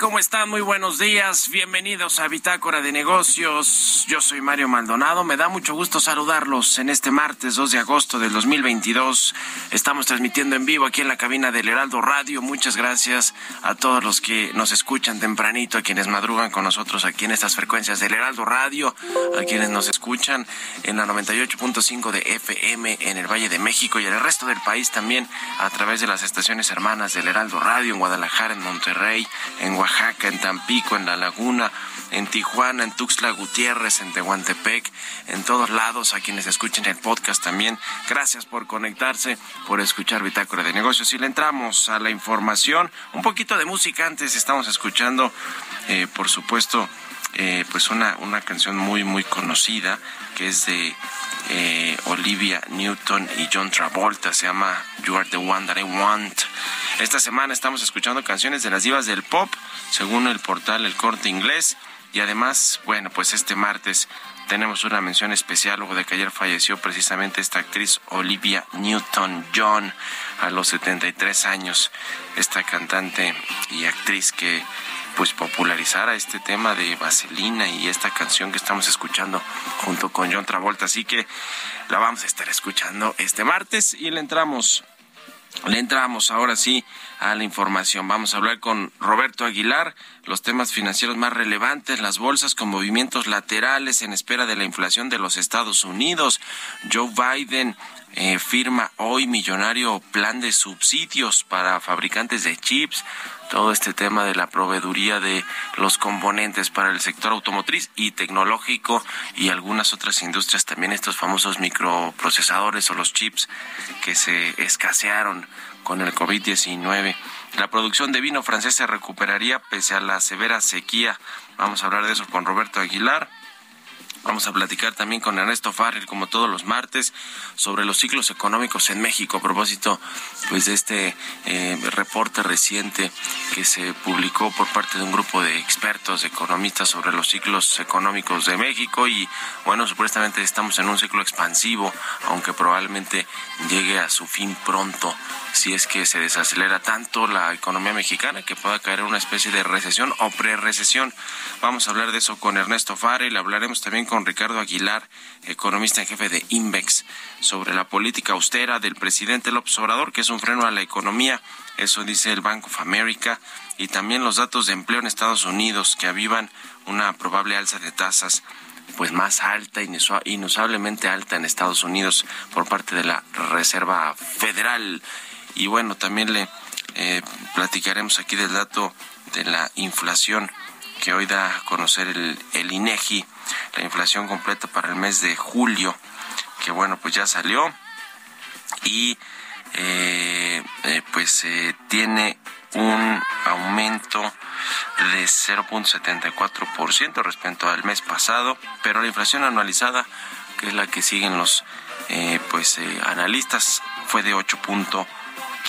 ¿Cómo están? Muy buenos días. Bienvenidos a Bitácora de Negocios. Yo soy Mario Maldonado. Me da mucho gusto saludarlos en este martes 2 de agosto del 2022. Estamos transmitiendo en vivo aquí en la cabina del Heraldo Radio. Muchas gracias a todos los que nos escuchan tempranito, a quienes madrugan con nosotros aquí en estas frecuencias del Heraldo Radio, a quienes nos escuchan en la 98.5 de FM en el Valle de México y en el resto del país también a través de las estaciones hermanas del Heraldo Radio en Guadalajara, en Monterrey, en Oaxaca, en Tampico, en La Laguna, en Tijuana, en Tuxtla Gutiérrez, en Tehuantepec, en todos lados, a quienes escuchen el podcast también. Gracias por conectarse, por escuchar Bitácora de Negocios. Y le entramos a la información, un poquito de música antes, estamos escuchando, eh, por supuesto, eh, pues una, una canción muy, muy conocida, que es de eh, Olivia Newton y John Travolta, se llama You Are the One That I Want. Esta semana estamos escuchando canciones de las divas del pop, según el portal El Corte Inglés. Y además, bueno, pues este martes tenemos una mención especial, luego de que ayer falleció precisamente esta actriz Olivia Newton-John a los 73 años, esta cantante y actriz que pues popularizara este tema de Vaselina y esta canción que estamos escuchando junto con John Travolta. Así que la vamos a estar escuchando este martes y le entramos le entramos ahora sí a la información. Vamos a hablar con Roberto Aguilar, los temas financieros más relevantes, las bolsas con movimientos laterales en espera de la inflación de los Estados Unidos. Joe Biden eh, firma hoy millonario plan de subsidios para fabricantes de chips todo este tema de la proveeduría de los componentes para el sector automotriz y tecnológico y algunas otras industrias también estos famosos microprocesadores o los chips que se escasearon con el COVID-19. La producción de vino francés se recuperaría pese a la severa sequía. Vamos a hablar de eso con Roberto Aguilar. Vamos a platicar también con Ernesto Farrell, como todos los martes, sobre los ciclos económicos en México, a propósito pues, de este eh, reporte reciente que se publicó por parte de un grupo de expertos, economistas, sobre los ciclos económicos de México. Y bueno, supuestamente estamos en un ciclo expansivo, aunque probablemente llegue a su fin pronto si es que se desacelera tanto la economía mexicana que pueda caer en una especie de recesión o pre-recesión. Vamos a hablar de eso con Ernesto Farrell, hablaremos también con Ricardo Aguilar, economista en jefe de Invex, sobre la política austera del presidente López Obrador, que es un freno a la economía. Eso dice el Bank of America. Y también los datos de empleo en Estados Unidos, que avivan una probable alza de tasas pues más alta, inusablemente alta en Estados Unidos por parte de la Reserva Federal. Y bueno, también le eh, platicaremos aquí del dato de la inflación que hoy da a conocer el, el INEGI la inflación completa para el mes de julio, que bueno, pues ya salió y eh, eh, pues eh, tiene un aumento de 0.74% respecto al mes pasado, pero la inflación anualizada, que es la que siguen los pues analistas, fue de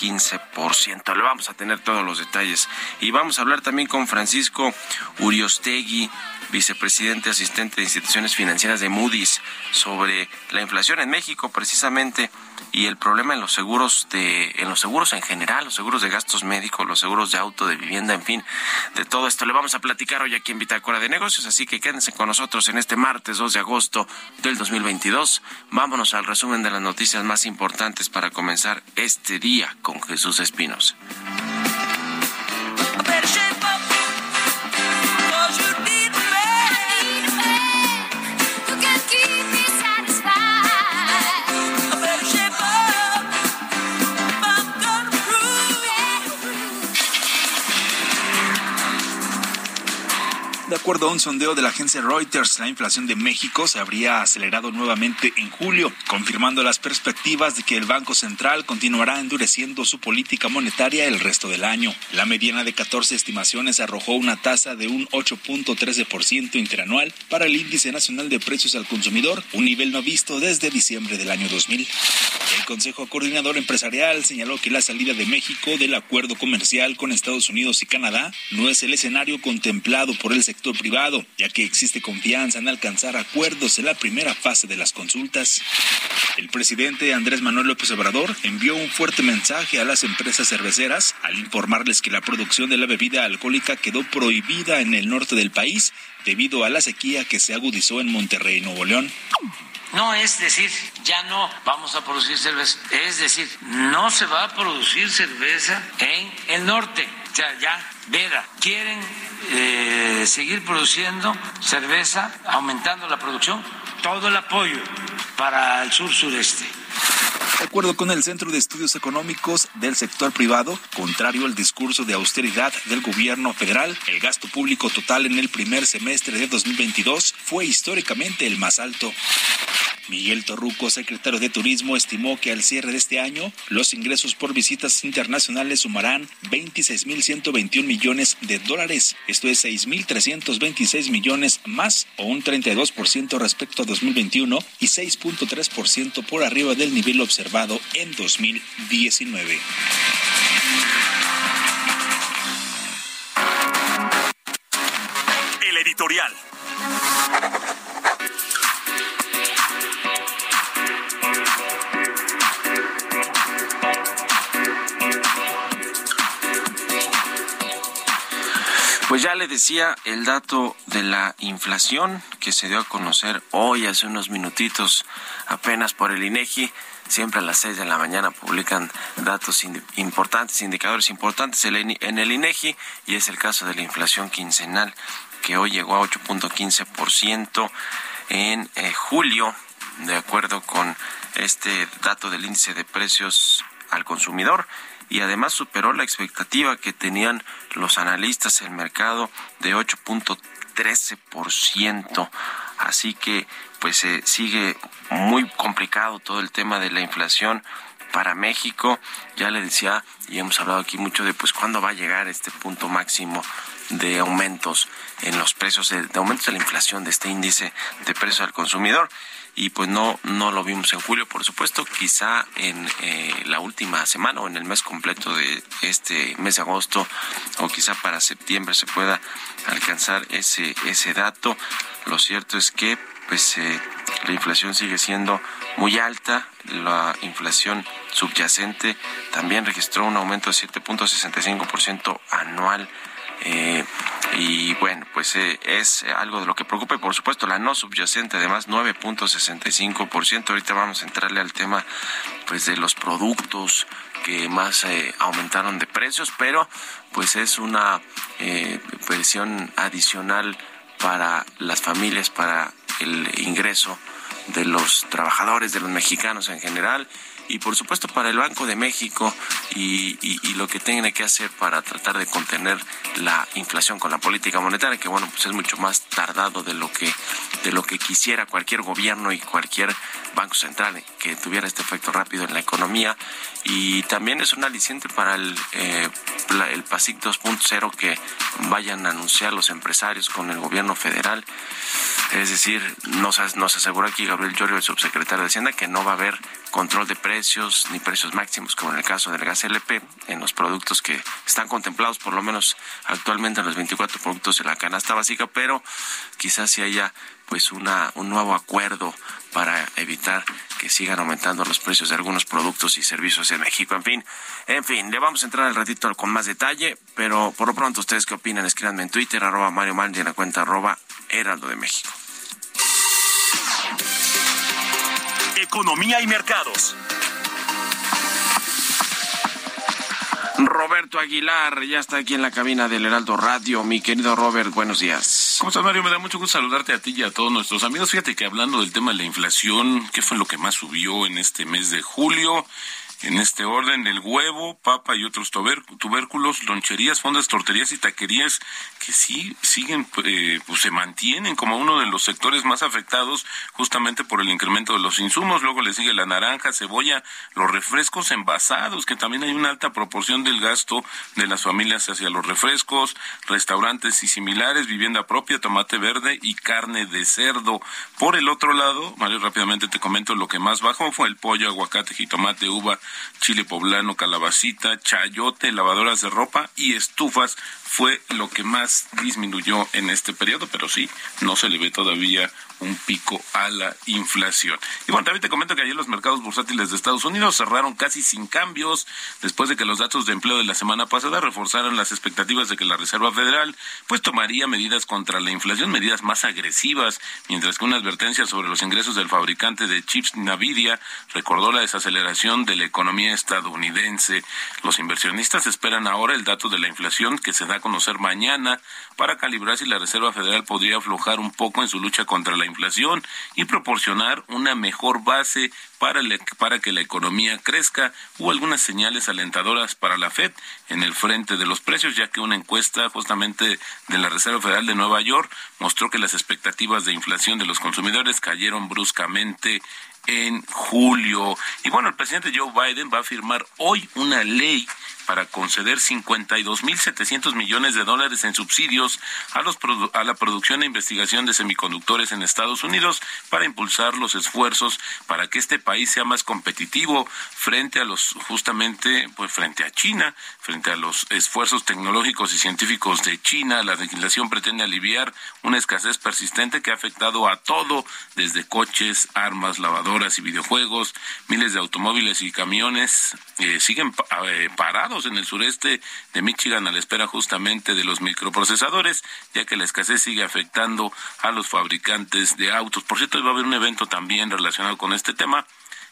8.15%. Le vamos a tener todos los detalles. Y vamos a hablar también con Francisco Uriostegui, vicepresidente asistente de instituciones financieras de Moody's, sobre la inflación en México precisamente y el problema en los seguros de en los seguros en general, los seguros de gastos médicos, los seguros de auto, de vivienda, en fin, de todo esto le vamos a platicar hoy aquí en Bitácora de Negocios, así que quédense con nosotros en este martes 2 de agosto del 2022. Vámonos al resumen de las noticias más importantes para comenzar este día con Jesús Espinos. Acuerdo a un sondeo de la agencia Reuters, la inflación de México se habría acelerado nuevamente en julio, confirmando las perspectivas de que el Banco Central continuará endureciendo su política monetaria el resto del año. La mediana de 14 estimaciones arrojó una tasa de un 8.13% interanual para el Índice Nacional de Precios al Consumidor, un nivel no visto desde diciembre del año 2000. El Consejo Coordinador Empresarial señaló que la salida de México del acuerdo comercial con Estados Unidos y Canadá no es el escenario contemplado por el sector privado, ya que existe confianza en alcanzar acuerdos en la primera fase de las consultas. El presidente Andrés Manuel López Obrador envió un fuerte mensaje a las empresas cerveceras al informarles que la producción de la bebida alcohólica quedó prohibida en el norte del país debido a la sequía que se agudizó en Monterrey, Nuevo León. No es decir, ya no vamos a producir cerveza, es decir, no se va a producir cerveza en el norte. O sea, ya, Vera, quieren eh, seguir produciendo cerveza, aumentando la producción, todo el apoyo para el sur sureste. De acuerdo con el Centro de Estudios Económicos del Sector Privado, contrario al discurso de austeridad del gobierno federal, el gasto público total en el primer semestre de 2022 fue históricamente el más alto. Miguel Torruco, secretario de Turismo, estimó que al cierre de este año los ingresos por visitas internacionales sumarán 26.121 millones de dólares. Esto es 6.326 millones más o un 32% respecto a 2021 y 6.3% por arriba del nivel observado en 2019. El editorial. Pues ya le decía el dato de la inflación que se dio a conocer hoy hace unos minutitos apenas por el INEGI. Siempre a las seis de la mañana publican datos importantes, indicadores importantes en el INEGI y es el caso de la inflación quincenal que hoy llegó a 8.15% en eh, julio, de acuerdo con este dato del índice de precios al consumidor y además superó la expectativa que tenían los analistas del mercado de 8.13%. Así que pues eh, sigue muy complicado todo el tema de la inflación para México. Ya le decía y hemos hablado aquí mucho de pues cuándo va a llegar este punto máximo de aumentos en los precios, de, de aumentos de la inflación de este índice de precios al consumidor y pues no no lo vimos en julio por supuesto quizá en eh, la última semana o en el mes completo de este mes de agosto o quizá para septiembre se pueda alcanzar ese ese dato. Lo cierto es que pues eh, la inflación sigue siendo muy alta la inflación subyacente también registró un aumento de 7.65% anual eh, y bueno, pues eh, es algo de lo que preocupa y por supuesto la no subyacente además 9.65%. Ahorita vamos a entrarle al tema pues de los productos que más eh, aumentaron de precios, pero pues es una presión adicional para las familias, para el ingreso de los trabajadores, de los mexicanos en general y por supuesto para el Banco de México y, lo que tiene que hacer para tratar de contener la inflación con la política monetaria, que bueno, pues es mucho más tardado de lo que de lo que quisiera cualquier gobierno y cualquier banco central que tuviera este efecto rápido en la economía y también es un aliciente para el, eh, el PASIC 2.0 que vayan a anunciar los empresarios con el gobierno federal. Es decir, nos, nos aseguró aquí Gabriel Llorio, el subsecretario de Hacienda, que no va a haber control de precios ni precios máximos, como en el caso del gas LP, en los productos que están contemplados, por lo menos actualmente en los 24 productos de la canasta básica, pero quizás si haya pues una, un nuevo acuerdo para evitar que sigan aumentando los precios de algunos productos y servicios en México. En fin, en fin, le vamos a entrar al ratito con más detalle, pero por lo pronto, ¿ustedes qué opinan? Escríbanme en Twitter, arroba Mario Mal, y en la cuenta arroba Heraldo de México. Economía y mercados. Roberto Aguilar ya está aquí en la cabina del Heraldo Radio. Mi querido Robert, buenos días. ¿Cómo estás, Mario? Me da mucho gusto saludarte a ti y a todos nuestros amigos. Fíjate que hablando del tema de la inflación, ¿qué fue lo que más subió en este mes de julio? En este orden, el huevo, papa y otros tubérculos, loncherías, fondas, torterías y taquerías que sí siguen, eh, pues se mantienen como uno de los sectores más afectados justamente por el incremento de los insumos. Luego le sigue la naranja, cebolla, los refrescos envasados, que también hay una alta proporción del gasto de las familias hacia los refrescos, restaurantes y similares, vivienda propia, tomate verde y carne de cerdo. Por el otro lado, Mario, rápidamente te comento lo que más bajó fue el pollo, aguacate, jitomate, uva, chile poblano, calabacita, chayote, lavadoras de ropa y estufas fue lo que más disminuyó en este periodo, pero sí, no se le ve todavía un pico a la inflación. Y bueno, también te comento que ayer los mercados bursátiles de Estados Unidos cerraron casi sin cambios después de que los datos de empleo de la semana pasada reforzaron las expectativas de que la Reserva Federal pues tomaría medidas contra la inflación, medidas más agresivas, mientras que una advertencia sobre los ingresos del fabricante de chips Nvidia recordó la desaceleración de la economía estadounidense. Los inversionistas esperan ahora el dato de la inflación que se da a conocer mañana para calibrar si la Reserva Federal podría aflojar un poco en su lucha contra la inflación y proporcionar una mejor base para, que la economía crezca. Hubo algunas señales alentadoras para la Fed en el frente de los precios, ya que una encuesta justamente de la Reserva Federal de Nueva York mostró que las expectativas de inflación de los consumidores cayeron bruscamente en julio. Y bueno, el presidente Joe Biden va a firmar hoy una ley para conceder 52.700 millones de dólares en subsidios a, los a la producción e investigación de semiconductores en Estados Unidos para impulsar los esfuerzos para que este país sea más competitivo frente a los justamente pues frente a China, frente a los esfuerzos tecnológicos y científicos de China. La legislación pretende aliviar una escasez persistente que ha afectado a todo desde coches, armas, lavadoras y videojuegos. Miles de automóviles y camiones eh, siguen eh, parados en el sureste de Michigan a la espera justamente de los microprocesadores, ya que la escasez sigue afectando a los fabricantes de autos. Por cierto, va a haber un evento también relacionado con este tema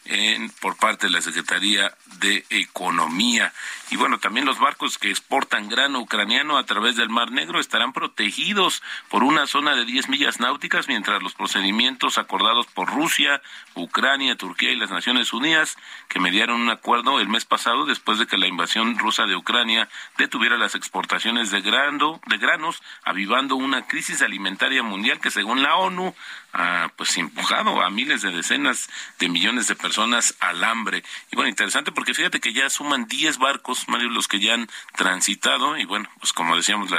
en, por parte de la Secretaría de Economía. Y bueno, también los barcos que exportan grano ucraniano a través del Mar Negro estarán protegidos por una zona de 10 millas náuticas, mientras los procedimientos acordados por Rusia, Ucrania, Turquía y las Naciones Unidas, que mediaron un acuerdo el mes pasado después de que la invasión rusa de Ucrania detuviera las exportaciones de grano, de granos, avivando una crisis alimentaria mundial que según la ONU ha pues empujado a miles de decenas de millones de personas al hambre. Y bueno, interesante porque fíjate que ya suman 10 barcos, Mario, los que ya han transitado y bueno, pues como decíamos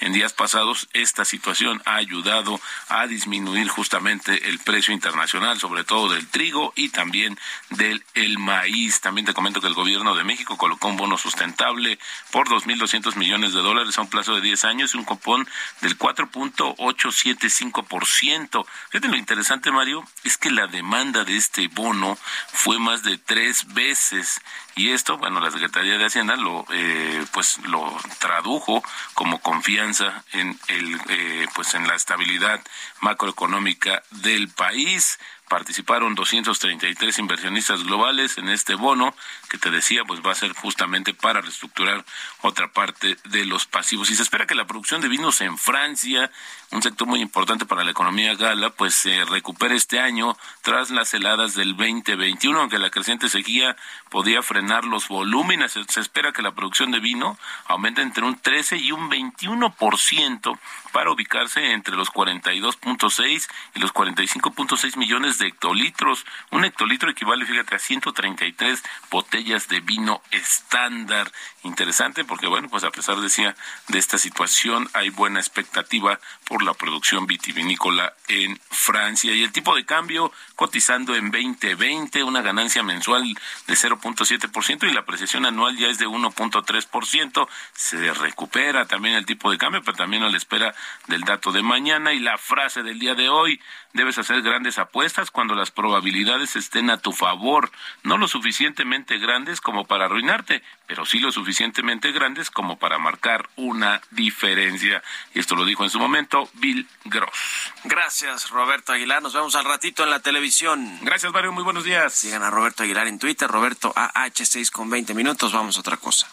en días pasados, esta situación ha ayudado a disminuir justamente el precio internacional, sobre todo del trigo y también del el maíz. También te comento que el gobierno de México colocó un bono sustentable por 2.200 millones de dólares a un plazo de 10 años y un cupón del 4.875%. Fíjate lo interesante, Mario, es que la demanda de este bono fue más de tres veces. Y esto, bueno, la Secretaría de Hacienda lo, eh, pues, lo tradujo como confianza en el, eh, pues, en la estabilidad macroeconómica del país participaron 233 inversionistas globales en este bono que te decía pues va a ser justamente para reestructurar otra parte de los pasivos. Y se espera que la producción de vinos en Francia un sector muy importante para la economía gala pues se recupere este año tras las heladas del 2021 aunque la creciente sequía podía frenar los volúmenes. Se espera que la producción de vino aumente entre un 13 y un 21% para ubicarse entre los 42.6 y los 45.6 millones de hectolitros. Un hectolitro equivale, fíjate, a 133 botellas de vino estándar. Interesante porque, bueno, pues a pesar, de esta situación, hay buena expectativa por la producción vitivinícola en Francia. Y el tipo de cambio cotizando en 2020, una ganancia mensual de 0.7% y la apreciación anual ya es de 1.3%. Se recupera también el tipo de cambio, pero también a la espera del dato de mañana. Y la frase del día de hoy, debes hacer grandes apuestas cuando las probabilidades estén a tu favor, no lo suficientemente grandes como para arruinarte, pero sí lo suficientemente grandes como para marcar una diferencia. Y esto lo dijo en su momento Bill Gross. Gracias, Roberto Aguilar. Nos vemos al ratito en la televisión. Gracias, Mario. Muy buenos días. Sigan a Roberto Aguilar en Twitter, Roberto AH6 con 20 minutos. Vamos a otra cosa.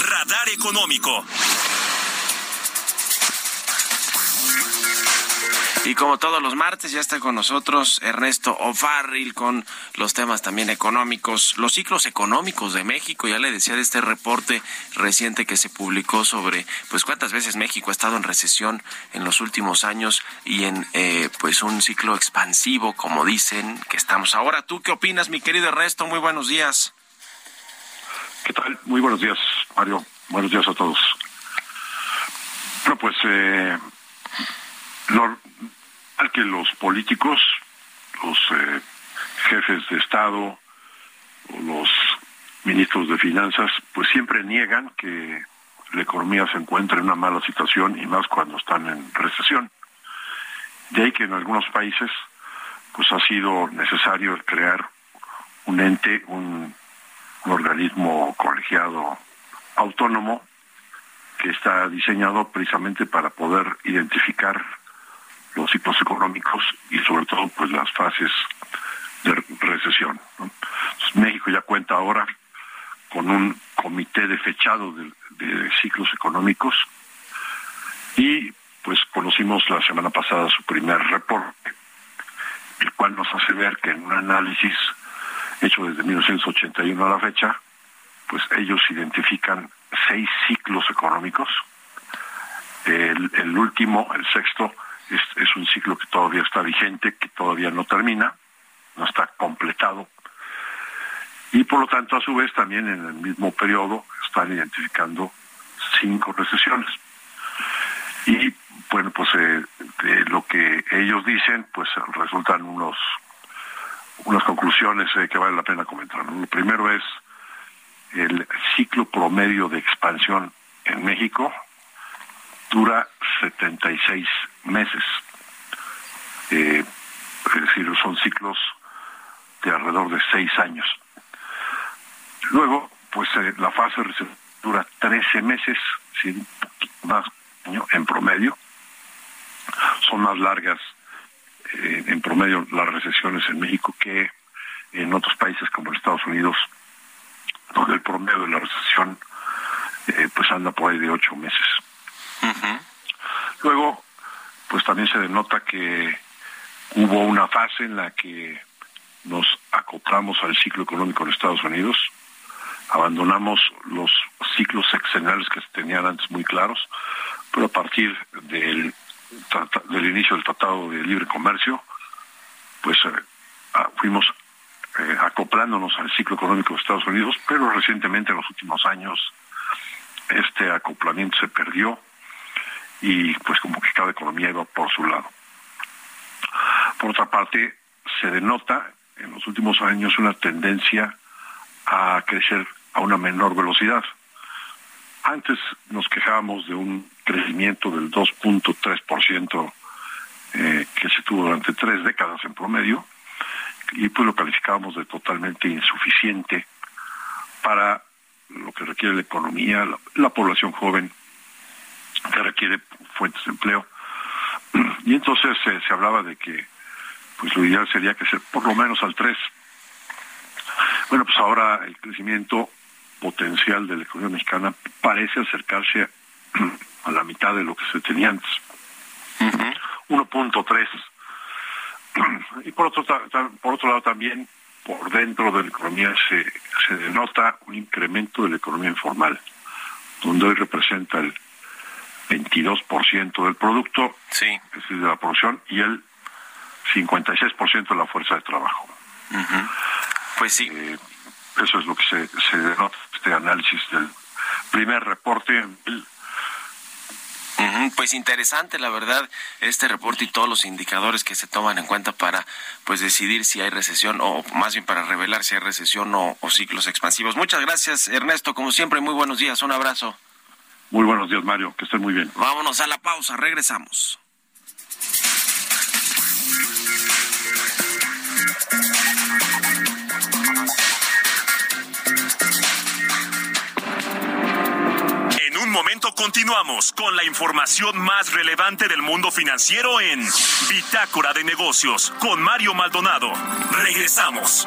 Radar Económico. Y como todos los martes, ya está con nosotros Ernesto O'Farrill con los temas también económicos, los ciclos económicos de México. Ya le decía de este reporte reciente que se publicó sobre pues cuántas veces México ha estado en recesión en los últimos años y en eh, pues un ciclo expansivo, como dicen que estamos ahora. ¿Tú qué opinas, mi querido Ernesto? Muy buenos días. ¿Qué tal? Muy buenos días, Mario. Buenos días a todos. Bueno, pues eh, al que los políticos, los eh, jefes de Estado o los ministros de Finanzas, pues siempre niegan que la economía se encuentra en una mala situación y más cuando están en recesión. De ahí que en algunos países pues ha sido necesario crear un ente, un, un organismo colegiado autónomo que está diseñado precisamente para poder identificar los ciclos económicos y sobre todo pues las fases de recesión. México ya cuenta ahora con un comité de fechado de, de, ciclos económicos y pues conocimos la semana pasada su primer reporte, el cual nos hace ver que en un análisis hecho desde 1981 a la fecha, pues ellos identifican seis ciclos económicos. El, el último, el sexto, es, un ciclo que todavía está vigente, que todavía no termina, no está completado. Y por lo tanto, a su vez, también en el mismo periodo están identificando cinco recesiones. Y bueno, pues eh, de lo que ellos dicen, pues resultan unos unas conclusiones eh, que vale la pena comentar. Lo primero es el ciclo promedio de expansión en México dura 76 meses. Eh, es decir, son ciclos de alrededor de seis años. Luego, pues eh, la fase dura 13 meses, ¿sí? más año en promedio. Son más largas eh, en promedio las recesiones en México que en otros países como Estados Unidos, donde el promedio de la recesión pues anda por ahí de ocho meses. Luego, pues también se denota que hubo una fase en la que nos acoplamos al ciclo económico en Estados Unidos, abandonamos los ciclos sexenales que se tenían antes muy claros, pero a partir del, del inicio del Tratado de Libre Comercio, pues eh, fuimos eh, acoplándonos al ciclo económico de Estados Unidos, pero recientemente en los últimos años este acoplamiento se perdió y pues como que cada economía iba por su lado. Por otra parte, se denota en los últimos años una tendencia a crecer a una menor velocidad. Antes nos quejábamos de un crecimiento del 2.3% eh, que se tuvo durante tres décadas en promedio y pues lo calificábamos de totalmente insuficiente para lo que requiere la economía, la, la población joven, que requiere fuentes de empleo. Y entonces eh, se hablaba de que pues lo ideal sería que sea por lo menos al 3. Bueno, pues ahora el crecimiento potencial de la economía mexicana parece acercarse a la mitad de lo que se tenía antes. Uh -huh. 1.3. Y por otro, por otro lado también, por dentro de la economía se, se denota un incremento de la economía informal, donde hoy representa el 22% del producto, sí. es decir, de la producción, y el 56% de la fuerza de trabajo. Uh -huh. Pues sí. Eh, eso es lo que se, se denota este análisis del primer reporte. El, Uh -huh, pues interesante, la verdad, este reporte y todos los indicadores que se toman en cuenta para pues decidir si hay recesión o más bien para revelar si hay recesión o, o ciclos expansivos. Muchas gracias, Ernesto. Como siempre, muy buenos días. Un abrazo. Muy buenos días, Mario. Que estén muy bien. Vámonos a la pausa. Regresamos. En un momento continuamos con la información más relevante del mundo financiero en Bitácora de Negocios con Mario Maldonado. Regresamos.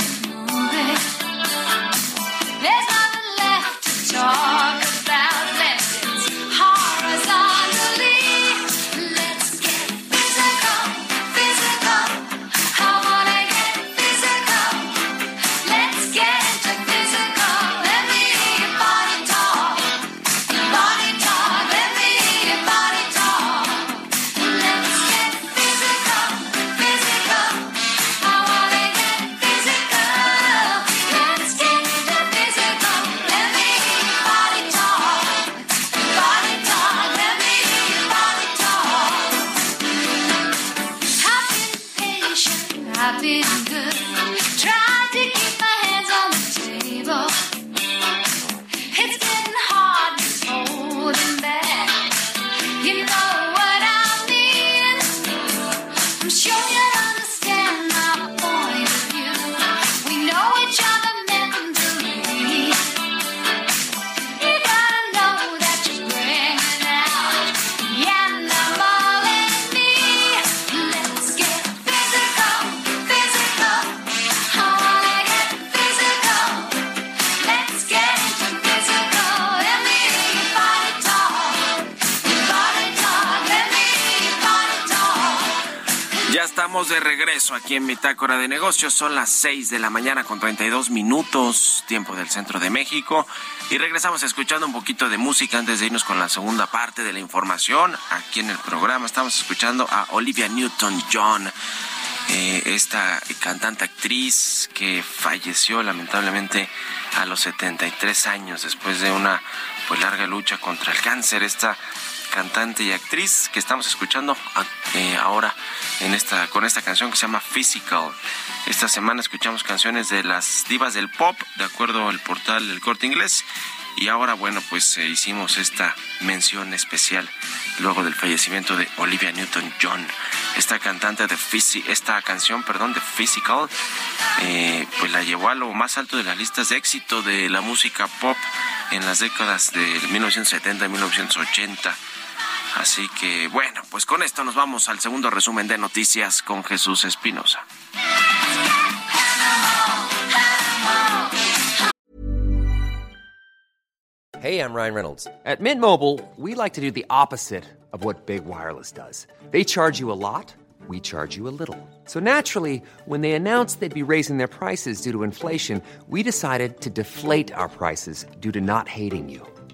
De regreso aquí en Bitácora de Negocios. Son las 6 de la mañana con 32 minutos, tiempo del centro de México. Y regresamos escuchando un poquito de música antes de irnos con la segunda parte de la información. Aquí en el programa estamos escuchando a Olivia Newton-John, eh, esta cantante actriz que falleció lamentablemente a los 73 años después de una pues larga lucha contra el cáncer. Esta cantante y actriz que estamos escuchando eh, ahora en esta, con esta canción que se llama Physical. Esta semana escuchamos canciones de las divas del pop, de acuerdo al portal del corte inglés. Y ahora, bueno, pues eh, hicimos esta mención especial luego del fallecimiento de Olivia Newton-John. Esta cantante de esta canción, perdón, de Physical, eh, pues la llevó a lo más alto de las listas de éxito de la música pop en las décadas de 1970 y 1980. Así que bueno, pues con esto nos vamos al segundo resumen de noticias con Jesús Espinosa. Hey, I'm Ryan Reynolds. At Mint Mobile, we like to do the opposite of what Big Wireless does. They charge you a lot, we charge you a little. So naturally, when they announced they'd be raising their prices due to inflation, we decided to deflate our prices due to not hating you.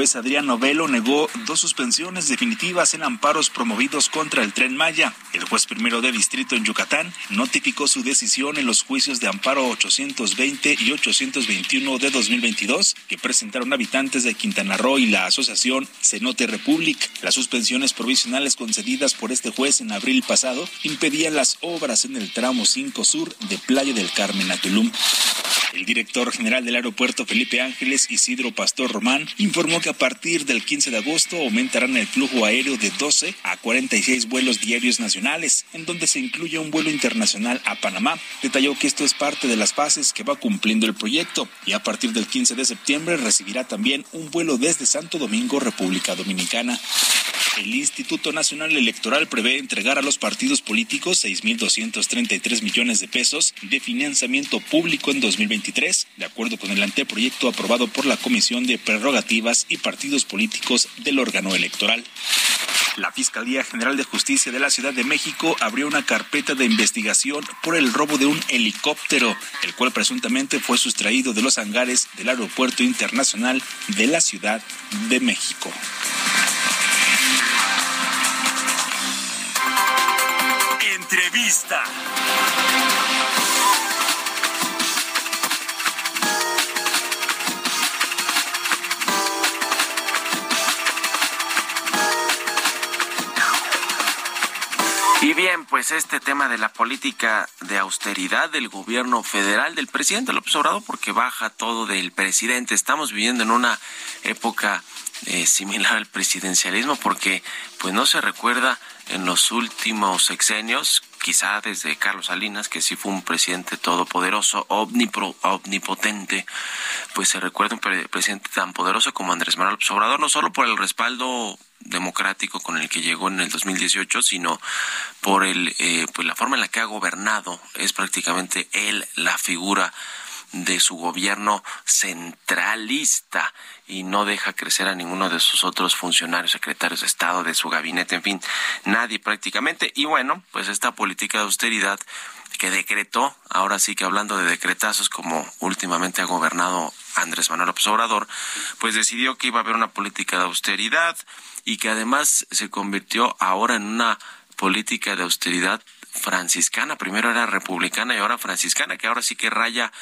juez Adrián Novelo negó dos suspensiones definitivas en amparos promovidos contra el tren Maya. El juez primero de distrito en Yucatán notificó su decisión en los juicios de amparo 820 y 821 de 2022 que presentaron habitantes de Quintana Roo y la asociación Cenote Republic. Las suspensiones provisionales concedidas por este juez en abril pasado impedían las obras en el tramo 5 sur de Playa del Carmen a Tulum. El director general del aeropuerto Felipe Ángeles, Isidro Pastor Román, informó que a partir del 15 de agosto aumentarán el flujo aéreo de 12 a 46 vuelos diarios nacionales, en donde se incluye un vuelo internacional a Panamá. Detalló que esto es parte de las fases que va cumpliendo el proyecto y a partir del 15 de septiembre recibirá también un vuelo desde Santo Domingo, República Dominicana. El Instituto Nacional Electoral prevé entregar a los partidos políticos 6.233 millones de pesos de financiamiento público en 2023, de acuerdo con el anteproyecto aprobado por la Comisión de Prerrogativas y Partidos Políticos del órgano electoral. La Fiscalía General de Justicia de la Ciudad de México abrió una carpeta de investigación por el robo de un helicóptero, el cual presuntamente fue sustraído de los hangares del Aeropuerto Internacional de la Ciudad de México. Entrevista. Y bien, pues este tema de la política de austeridad del gobierno federal, del presidente López Obrador, porque baja todo del presidente. Estamos viviendo en una época eh, similar al presidencialismo, porque pues no se recuerda en los últimos sexenios, quizá desde Carlos Salinas, que sí fue un presidente todopoderoso, omnipotente, pues se recuerda un presidente tan poderoso como Andrés Manuel López no solo por el respaldo democrático con el que llegó en el 2018, sino por el, eh, pues la forma en la que ha gobernado. Es prácticamente él la figura de su gobierno centralista y no deja crecer a ninguno de sus otros funcionarios, secretarios de Estado, de su gabinete, en fin, nadie prácticamente. Y bueno, pues esta política de austeridad que decretó, ahora sí que hablando de decretazos como últimamente ha gobernado Andrés Manuel López Obrador, pues decidió que iba a haber una política de austeridad, y que además se convirtió ahora en una política de austeridad franciscana. Primero era republicana y ahora franciscana, que ahora sí que raya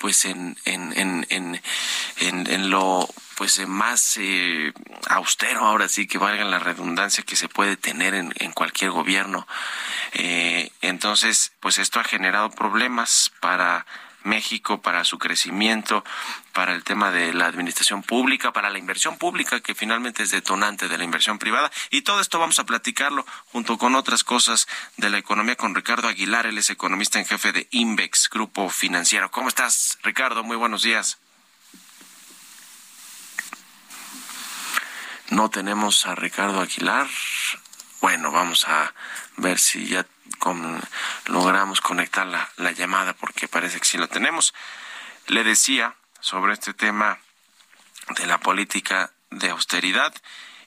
pues en, en, en, en, en, lo pues más eh, austero ahora sí que valga la redundancia que se puede tener en, en cualquier gobierno eh, entonces pues esto ha generado problemas para México para su crecimiento, para el tema de la administración pública, para la inversión pública, que finalmente es detonante de la inversión privada. Y todo esto vamos a platicarlo junto con otras cosas de la economía con Ricardo Aguilar, él es economista en jefe de Invex, Grupo Financiero. ¿Cómo estás, Ricardo? Muy buenos días. No tenemos a Ricardo Aguilar. Bueno, vamos a ver si ya con, logramos conectar la, la llamada porque parece que sí lo tenemos. Le decía sobre este tema de la política de austeridad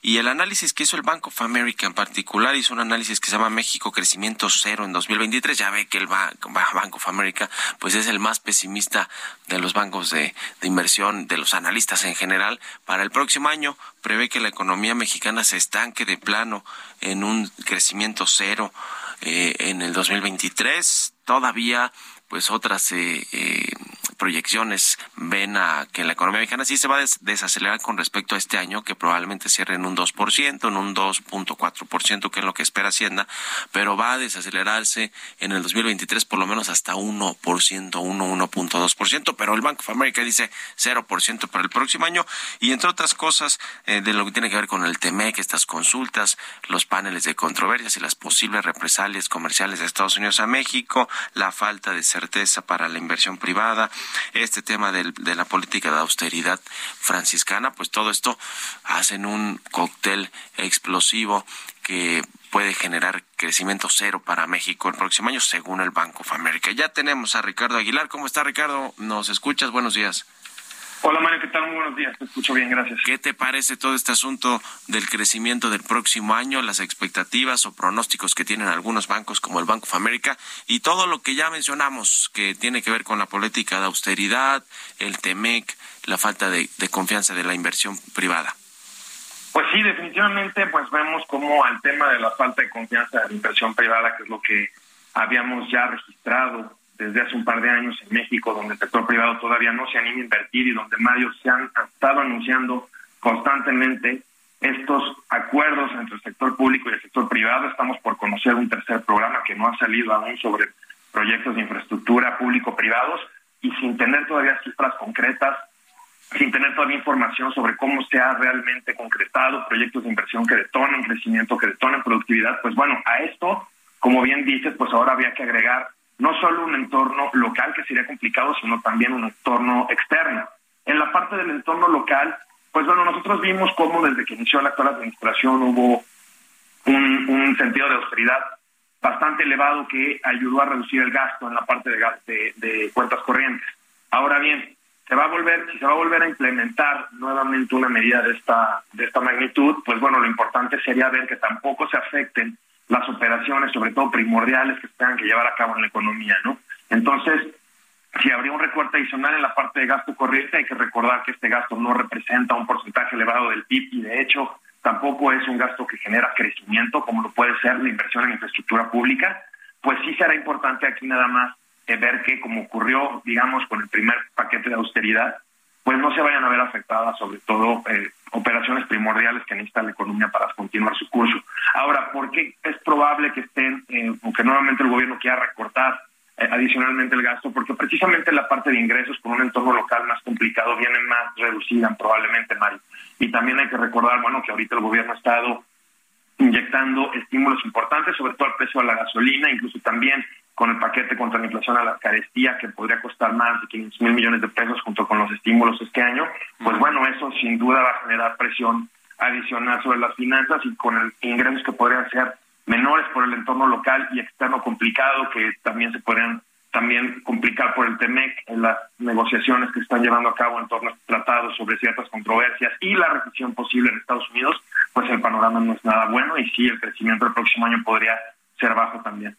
y el análisis que hizo el Bank of America en particular hizo un análisis que se llama México Crecimiento Cero en 2023. Ya ve que el Bank of America pues es el más pesimista de los bancos de, de inversión, de los analistas en general. Para el próximo año prevé que la economía mexicana se estanque de plano en un crecimiento cero eh, en el 2023. Todavía, pues otras eh, eh, proyecciones ven a que la economía mexicana sí se va a desacelerar con respecto a este año, que probablemente cierre en un 2%, en un 2.4%, que es lo que espera Hacienda, pero va a desacelerarse en el 2023 por lo menos hasta 1%, 1, 1.2%, pero el Bank of America dice 0% para el próximo año y entre otras cosas eh, de lo que tiene que ver con el TEMEC, estas consultas, los paneles de controversias y las posibles represalias comerciales de Estados Unidos a México, la falta de certeza para la inversión privada, este tema de la política de austeridad franciscana, pues todo esto hacen un cóctel explosivo que puede generar crecimiento cero para México el próximo año, según el Banco of America. Ya tenemos a Ricardo Aguilar. ¿Cómo está, Ricardo? ¿Nos escuchas? Buenos días. Hola Mario, ¿qué tal? Muy buenos días, te escucho bien, gracias. ¿Qué te parece todo este asunto del crecimiento del próximo año, las expectativas o pronósticos que tienen algunos bancos como el Banco of America y todo lo que ya mencionamos que tiene que ver con la política de austeridad, el TEMEC, la falta de, confianza de la inversión privada? Pues sí, definitivamente, pues vemos como al tema de la falta de confianza de la inversión privada, que es lo que habíamos ya registrado desde hace un par de años en México, donde el sector privado todavía no se anima a invertir y donde Mario se han estado anunciando constantemente estos acuerdos entre el sector público y el sector privado. Estamos por conocer un tercer programa que no ha salido aún sobre proyectos de infraestructura público-privados y sin tener todavía cifras concretas, sin tener todavía información sobre cómo se ha realmente concretado proyectos de inversión que detonen crecimiento, que detonen productividad, pues bueno, a esto, como bien dices, pues ahora había que agregar no solo un entorno local que sería complicado, sino también un entorno externo. En la parte del entorno local, pues bueno, nosotros vimos cómo desde que inició la actual administración hubo un, sentido de austeridad bastante elevado que ayudó a reducir el gasto en la parte de, de, cuentas corrientes. Ahora bien, se va a volver, si se va a volver a implementar nuevamente una medida de esta, de esta magnitud, pues bueno, lo importante sería ver que tampoco se afecten las operaciones, sobre todo primordiales, que se tengan que llevar a cabo en la economía, ¿no? Entonces, si habría un recorte adicional en la parte de gasto corriente, hay que recordar que este gasto no representa un porcentaje elevado del PIB y de hecho tampoco es un gasto que genera crecimiento como lo puede ser la inversión en infraestructura pública, pues sí será importante aquí nada más eh, ver que como ocurrió, digamos, con el primer paquete de austeridad, pues no se vayan a ver afectadas, sobre todo eh, operaciones primordiales que necesita la economía para continuar su curso. Ahora, ¿por qué es probable que estén, eh, aunque nuevamente el gobierno quiera recortar eh, adicionalmente el gasto? Porque precisamente la parte de ingresos con un entorno local más complicado viene más reducida probablemente, Mario. Y también hay que recordar, bueno, que ahorita el gobierno ha estado inyectando estímulos importantes, sobre todo al precio de la gasolina, incluso también con el paquete contra la inflación a la carestía, que podría costar más de 500 mil millones de pesos junto con los estímulos este año, pues bueno, eso sin duda va a generar presión adicional sobre las finanzas y con el ingresos que podrían ser menores por el entorno local y externo complicado, que también se podrían también complicar por el TEMEC en las negociaciones que están llevando a cabo en torno a tratados sobre ciertas controversias y la recesión posible en Estados Unidos, pues el panorama no es nada bueno y sí, el crecimiento del próximo año podría ser bajo también.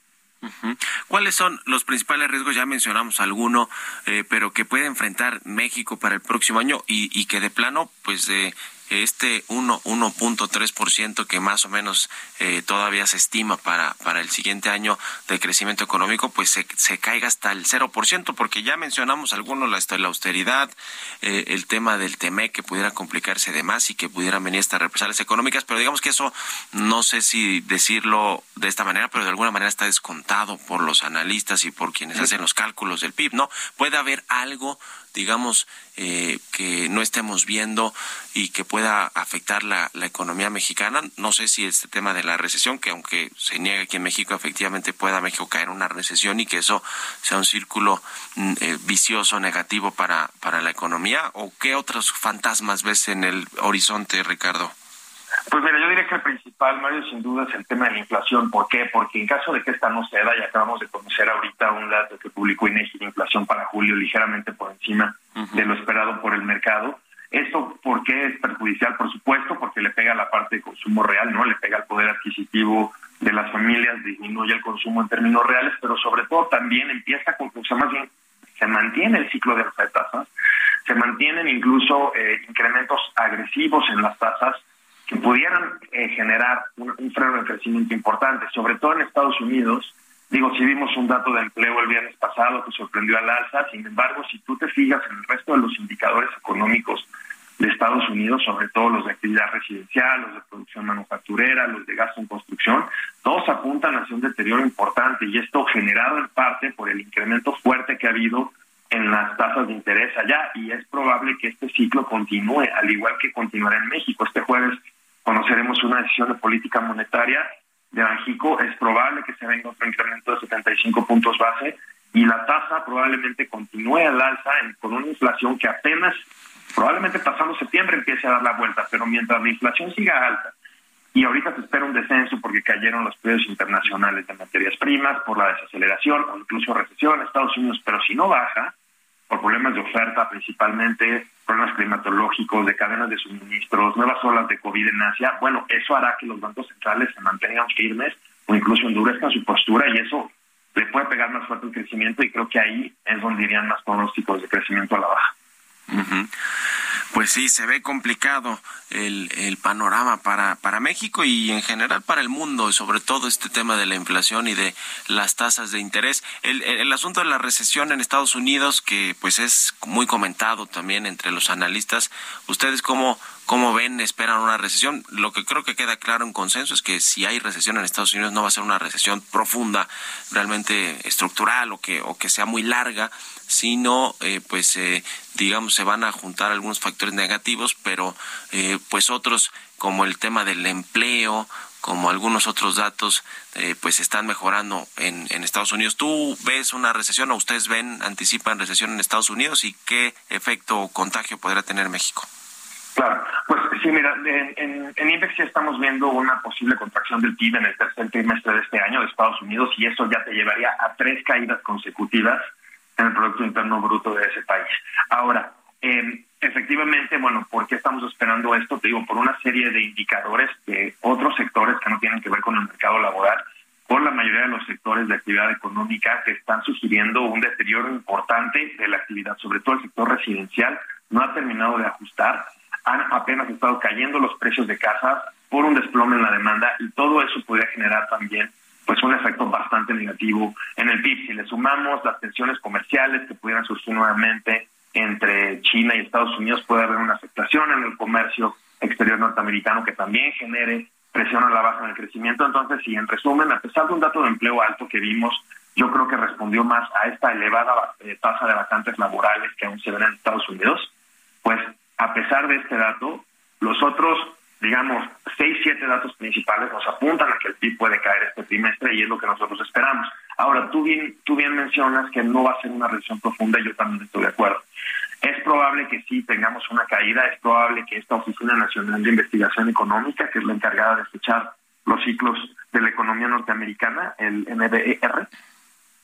¿Cuáles son los principales riesgos? Ya mencionamos alguno, eh, pero que puede enfrentar México para el próximo año y, y que de plano, pues, eh, este 1.3% que más o menos eh, todavía se estima para, para el siguiente año de crecimiento económico, pues se, se caiga hasta el 0%, porque ya mencionamos algunos, la, la austeridad, eh, el tema del TEME que pudiera complicarse de más y que pudieran venir estas represalias económicas, pero digamos que eso no sé si decirlo de esta manera, pero de alguna manera está descontado por los analistas y por quienes hacen los cálculos del PIB, ¿no? Puede haber algo digamos, eh, que no estemos viendo y que pueda afectar la, la, economía mexicana. No sé si este tema de la recesión, que aunque se niega que en México efectivamente pueda México caer en una recesión y que eso sea un círculo mm, eh, vicioso, negativo para, para la economía, o qué otros fantasmas ves en el horizonte, Ricardo? Pues mira, yo diría que el principal, Mario, sin duda es el tema de la inflación. ¿Por qué? Porque en caso de que esta no ceda, y acabamos de conocer ahorita un dato que publicó INEGI de inflación para julio ligeramente por encima de lo esperado por el mercado, ¿Esto por qué es perjudicial? Por supuesto, porque le pega a la parte de consumo real, ¿no? Le pega al poder adquisitivo de las familias, disminuye el consumo en términos reales, pero sobre todo también empieza con, o sea, más bien se mantiene el ciclo de alza de tasas, se mantienen incluso eh, incrementos agresivos en las tasas, que pudieran eh, generar un, freno de crecimiento importante, sobre todo en Estados Unidos. Digo, si vimos un dato de empleo el viernes pasado que sorprendió al alza, sin embargo, si tú te fijas en el resto de los indicadores económicos de Estados Unidos, sobre todo los de actividad residencial, los de producción manufacturera, los de gasto en construcción, todos apuntan hacia un deterioro importante y esto generado en parte por el incremento fuerte que ha habido en las tasas de interés allá y es probable que este ciclo continúe, al igual que continuará en México. Este jueves conoceremos una decisión de política monetaria de Banjico, es probable que se venga otro incremento de 75 puntos base y la tasa probablemente continúe al alza con una inflación que apenas, probablemente pasando septiembre empiece a dar la vuelta, pero mientras la inflación siga alta y ahorita se espera un descenso porque cayeron los precios internacionales de materias primas por la desaceleración o incluso recesión en Estados Unidos, pero si no baja, por problemas de oferta principalmente, problemas climatológicos, de cadenas de suministros, nuevas olas de COVID en Asia, bueno, eso hará que los bancos centrales se mantengan firmes o incluso endurezcan su postura y eso le puede pegar más fuerte el crecimiento y creo que ahí es donde irían más pronósticos de crecimiento a la baja. Pues sí, se ve complicado el, el panorama para, para México y en general para el mundo, sobre todo este tema de la inflación y de las tasas de interés. El, el, asunto de la recesión en Estados Unidos, que pues es muy comentado también entre los analistas, ¿ustedes cómo, cómo ven, esperan una recesión? Lo que creo que queda claro en consenso es que si hay recesión en Estados Unidos no va a ser una recesión profunda, realmente estructural o que, o que sea muy larga, sino eh, pues eh, digamos se van a juntar algunos factores negativos, pero eh, pues otros como el tema del empleo, como algunos otros datos, eh, pues están mejorando en, en Estados Unidos. ¿Tú ves una recesión o ustedes ven, anticipan recesión en Estados Unidos y qué efecto o contagio podrá tener México? Claro, pues sí, mira, en, en, en, INDEX ya estamos viendo una posible contracción del PIB en el tercer trimestre de este año de Estados Unidos y eso ya te llevaría a tres caídas consecutivas en el Producto Interno Bruto de ese país. Ahora, eh, efectivamente, bueno, ¿por qué estamos esperando esto? Te digo, por una serie de indicadores de otros sectores que no tienen que ver con el mercado laboral, por la mayoría de los sectores de actividad económica que están sugiriendo un deterioro importante de la actividad, sobre todo el sector residencial, no ha terminado de ajustar, han apenas estado cayendo los precios de casas por un desplome en la demanda y todo eso podría generar también pues un efecto bastante negativo en el PIB. Si le sumamos las tensiones comerciales que pudieran surgir nuevamente entre China y Estados Unidos puede haber una aceptación en el comercio exterior norteamericano que también genere presión a la baja en el crecimiento. Entonces, si en resumen, a pesar de un dato de empleo alto que vimos, yo creo que respondió más a esta elevada eh, tasa de vacantes laborales que aún se ven en Estados Unidos, pues a pesar de este dato, los otros, digamos, seis, siete datos principales nos apuntan a que el PIB puede caer este trimestre y es lo que nosotros esperamos. Ahora, tú bien, tú bien mencionas que no va a ser una recesión profunda y yo también estoy de acuerdo. Es probable que sí tengamos una caída, es probable que esta Oficina Nacional de Investigación Económica, que es la encargada de fechar los ciclos de la economía norteamericana, el NBER,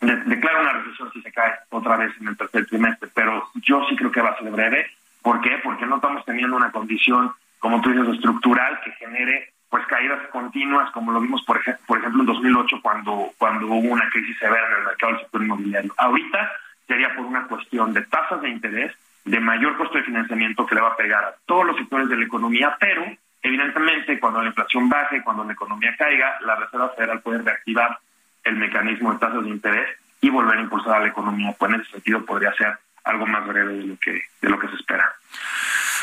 declara una recesión si se cae otra vez en el tercer trimestre, pero yo sí creo que va a ser breve. ¿Por qué? Porque no estamos teniendo una condición, como tú dices, estructural que genere pues caídas continuas, como lo vimos, por, ejemplo, por ejemplo, en 2008, cuando, cuando hubo una crisis severa en el mercado del sector inmobiliario. Ahorita sería por una cuestión de tasas de interés, de mayor costo de financiamiento que le va a pegar a todos los sectores de la economía, pero evidentemente cuando la inflación baje, cuando la economía caiga, la Reserva Federal puede reactivar el mecanismo de tasas de interés y volver a impulsar a la economía. Pues en ese sentido podría ser algo más breve de lo que, de lo que se espera.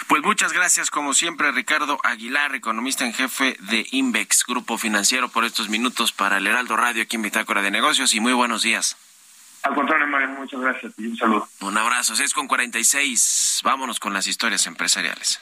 Pues muchas gracias, como siempre, Ricardo Aguilar, economista en jefe de Invex, Grupo Financiero, por estos minutos para el Heraldo Radio aquí en Bitácora de Negocios y muy buenos días. Al contrario, Mario, muchas gracias y un saludo. Un abrazo, 6 con 46. Vámonos con las historias empresariales.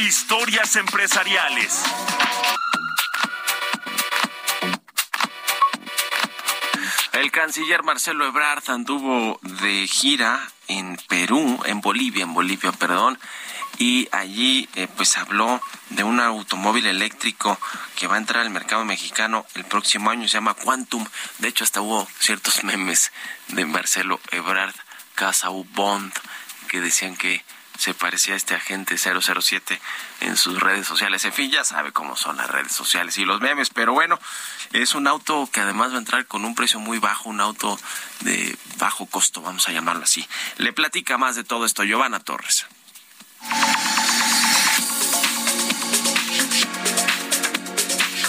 Historias empresariales. El canciller Marcelo Ebrard anduvo de gira en Perú, en Bolivia, en Bolivia, perdón, y allí eh, pues habló de un automóvil eléctrico que va a entrar al mercado mexicano el próximo año, se llama Quantum. De hecho, hasta hubo ciertos memes de Marcelo Ebrard, Casa Bond, que decían que se parecía a este agente 007 en sus redes sociales. En fin, ya sabe cómo son las redes sociales y los memes, pero bueno, es un auto que además va a entrar con un precio muy bajo, un auto de bajo costo, vamos a llamarlo así. Le platica más de todo esto Giovanna Torres.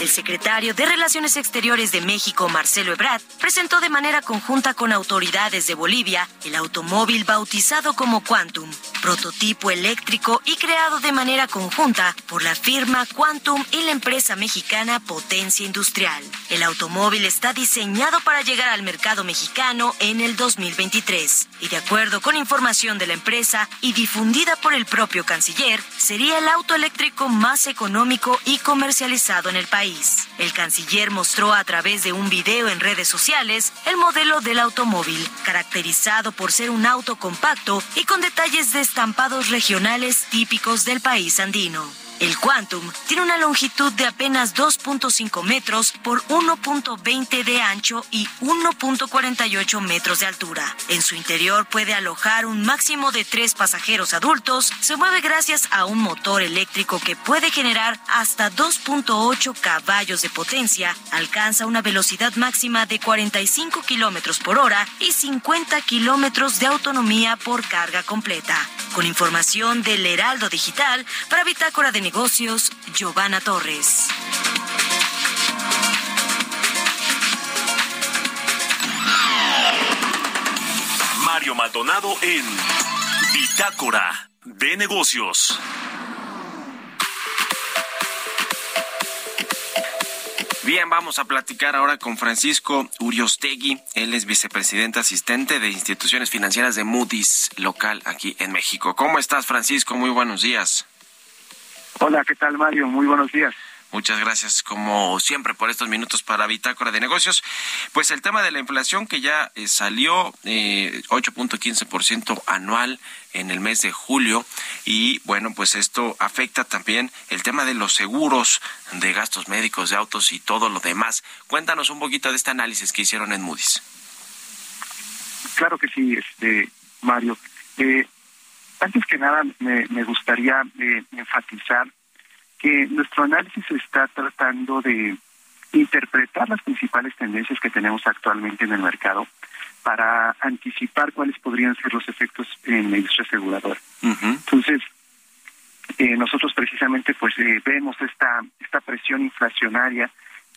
El secretario de Relaciones Exteriores de México, Marcelo Ebrard, presentó de manera conjunta con autoridades de Bolivia el automóvil bautizado como Quantum, prototipo eléctrico y creado de manera conjunta por la firma Quantum y la empresa mexicana Potencia Industrial. El automóvil está diseñado para llegar al mercado mexicano en el 2023 y de acuerdo con información de la empresa y difundida por el propio canciller, sería el auto eléctrico más económico y comercializado en el país. El canciller mostró a través de un video en redes sociales el modelo del automóvil, caracterizado por ser un auto compacto y con detalles de estampados regionales típicos del país andino. El Quantum tiene una longitud de apenas 2.5 metros por 1.20 de ancho y 1.48 metros de altura. En su interior puede alojar un máximo de tres pasajeros adultos. Se mueve gracias a un motor eléctrico que puede generar hasta 2.8 caballos de potencia. Alcanza una velocidad máxima de 45 kilómetros por hora y 50 kilómetros de autonomía por carga completa. Con información del Heraldo Digital para Bitácora de Negocios, Giovanna Torres. Mario Maldonado en Bitácora de Negocios. Bien, vamos a platicar ahora con Francisco Uriostegui. Él es vicepresidente asistente de instituciones financieras de Moody's local aquí en México. ¿Cómo estás, Francisco? Muy buenos días. Hola, ¿qué tal, Mario? Muy buenos días. Muchas gracias, como siempre, por estos minutos para Bitácora de Negocios. Pues el tema de la inflación que ya eh, salió eh, 8.15% anual en el mes de julio y bueno, pues esto afecta también el tema de los seguros de gastos médicos, de autos y todo lo demás. Cuéntanos un poquito de este análisis que hicieron en Moody's. Claro que sí, este Mario. Eh, Antes que nada, me, gustaría eh, enfatizar que nuestro análisis está tratando de interpretar las principales tendencias que tenemos actualmente en el mercado para anticipar cuáles podrían ser los efectos en la industria aseguradora. Entonces, eh, nosotros precisamente pues eh, vemos esta esta presión inflacionaria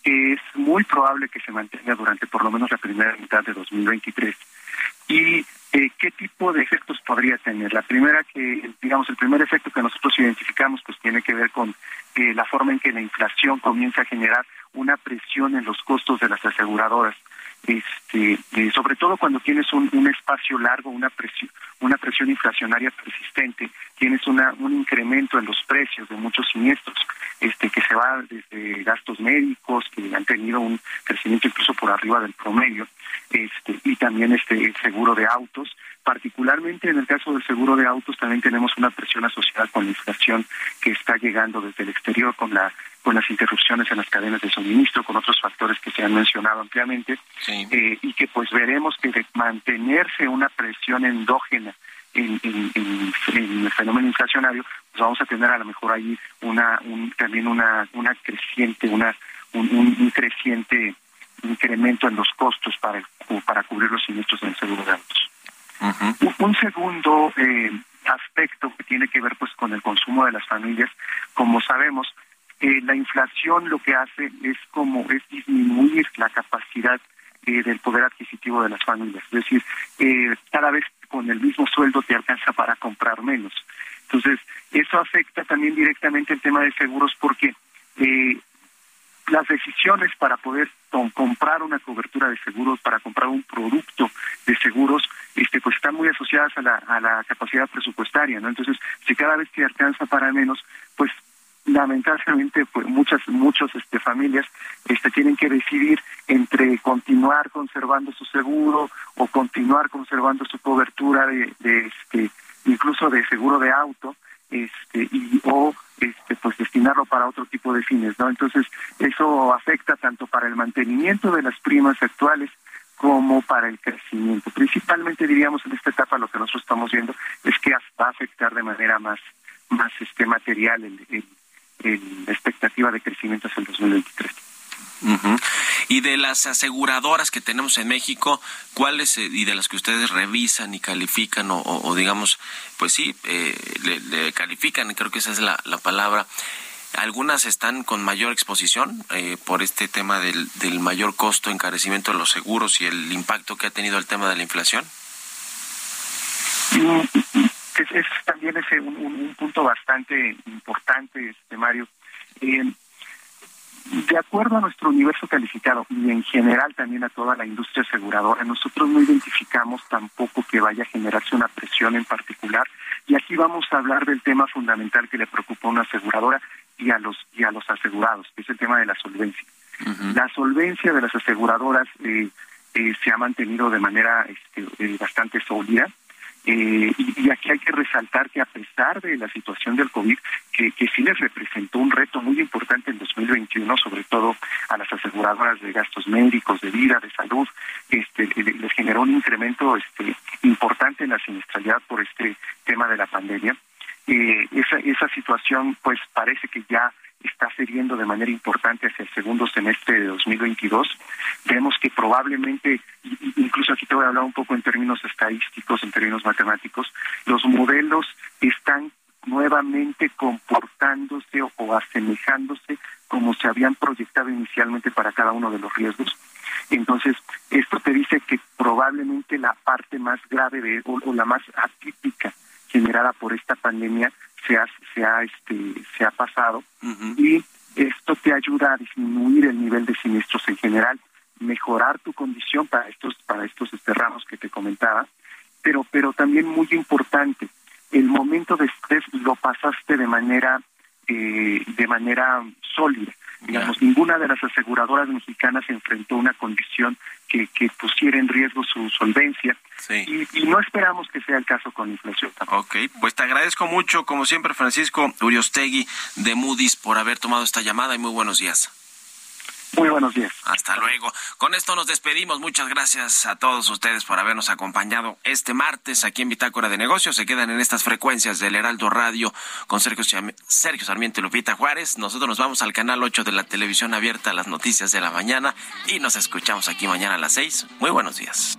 que es muy probable que se mantenga durante por lo menos la primera mitad de 2023 y eh, qué tipo de efectos podría tener la primera que digamos el primer efecto que nosotros identificamos pues tiene que ver con la forma en que la inflación comienza a generar una presión en los costos de las aseguradoras. Este, sobre todo cuando tienes un, espacio largo, una presión, una presión inflacionaria persistente, tienes una, un incremento en los precios de muchos siniestros, este, que se va desde gastos médicos, que han tenido un crecimiento incluso por arriba del promedio, este, y también este el seguro de autos. Particularmente en el caso del seguro de autos también tenemos una presión asociada con la inflación que está llegando desde el exterior con la con las interrupciones en las cadenas de suministro, con otros factores que se han mencionado ampliamente, eh, y que pues veremos que de mantenerse una presión endógena en, el fenómeno inflacionario, pues vamos a tener a lo mejor ahí una también una una creciente una un, creciente incremento en los costos para para cubrir los siniestros en el seguro de autos. un, segundo eh, aspecto que tiene que ver pues con el consumo de las familias, como sabemos, eh, la inflación lo que hace es como es disminuir la capacidad eh, del poder adquisitivo de las familias. Es decir, eh, cada vez con el mismo sueldo te alcanza para comprar menos. Entonces, eso afecta también directamente el tema de seguros porque las decisiones para poder comprar una cobertura de seguros, para comprar un producto de seguros, este, pues están muy asociadas a la, a la capacidad presupuestaria, ¿no? Entonces, si cada vez te alcanza para menos, pues lamentablemente pues muchas muchos este familias este tienen que decidir entre continuar conservando su seguro o continuar conservando su cobertura de, de este incluso de seguro de auto este y o este pues destinarlo para otro tipo de fines no entonces eso afecta tanto para el mantenimiento de las primas actuales como para el crecimiento principalmente diríamos en esta etapa lo que nosotros estamos viendo es que va a afectar de manera más más este material el, el expectativa de crecimiento hacia el 2023. Y de las aseguradoras que tenemos en México, ¿cuáles eh, y de las que ustedes revisan y califican o, digamos, pues sí, eh, le, califican, creo que esa es la, palabra, algunas están con mayor exposición eh, por este tema del, mayor costo, encarecimiento de los seguros y el impacto que ha tenido el tema de la inflación? Es, también un, punto bastante importante, este Mario. Eh, de acuerdo a nuestro universo calificado y en general también a toda la industria aseguradora, nosotros no identificamos tampoco que vaya a generarse una presión en particular. Y aquí vamos a hablar del tema fundamental que le preocupa a una aseguradora y a los y a los asegurados, que es el tema de la solvencia. La solvencia de las aseguradoras eh, eh, se ha mantenido de manera este, bastante sólida. Eh, y, aquí hay que resaltar que a pesar de la situación del COVID, que, sí les representó un reto muy importante en 2021, sobre todo a las aseguradoras de gastos médicos, de vida, de salud, este, les generó un incremento este, importante en la siniestralidad por este tema de la pandemia. Eh, esa, esa situación pues parece que ya está cediendo de manera importante hacia el segundo semestre de 2022. Vemos que probablemente, incluso aquí te voy a hablar un poco en términos estadísticos, en términos matemáticos, los modelos están nuevamente comportándose o, asemejándose como se habían proyectado inicialmente para cada uno de los riesgos. Entonces, esto te dice que probablemente la parte más grave de, o la más atípica generada por esta pandemia se ha, se ha, este, se ha pasado y esto te ayuda a disminuir el nivel de siniestros en general, mejorar tu condición para estos, para estos este, ramos que te comentaba, pero, pero también muy importante, el momento de estrés lo pasaste de manera, eh, de manera sólida. Digamos, ninguna de las aseguradoras mexicanas enfrentó una condición que, que pusiera en riesgo su solvencia. Y, no esperamos que sea el caso con inflación. Ok, pues te agradezco mucho, como siempre, Francisco Uriostegui de Moody's, por haber tomado esta llamada y muy buenos días. Muy buenos días. Hasta luego. Con esto nos despedimos. Muchas gracias a todos ustedes por habernos acompañado este martes aquí en Bitácora de Negocios. Se quedan en estas frecuencias del Heraldo Radio con Sergio, Sergio Sarmiento y Lupita Juárez. Nosotros nos vamos al canal 8 de la televisión abierta a las noticias de la mañana y nos escuchamos aquí mañana a las 6. Muy buenos días.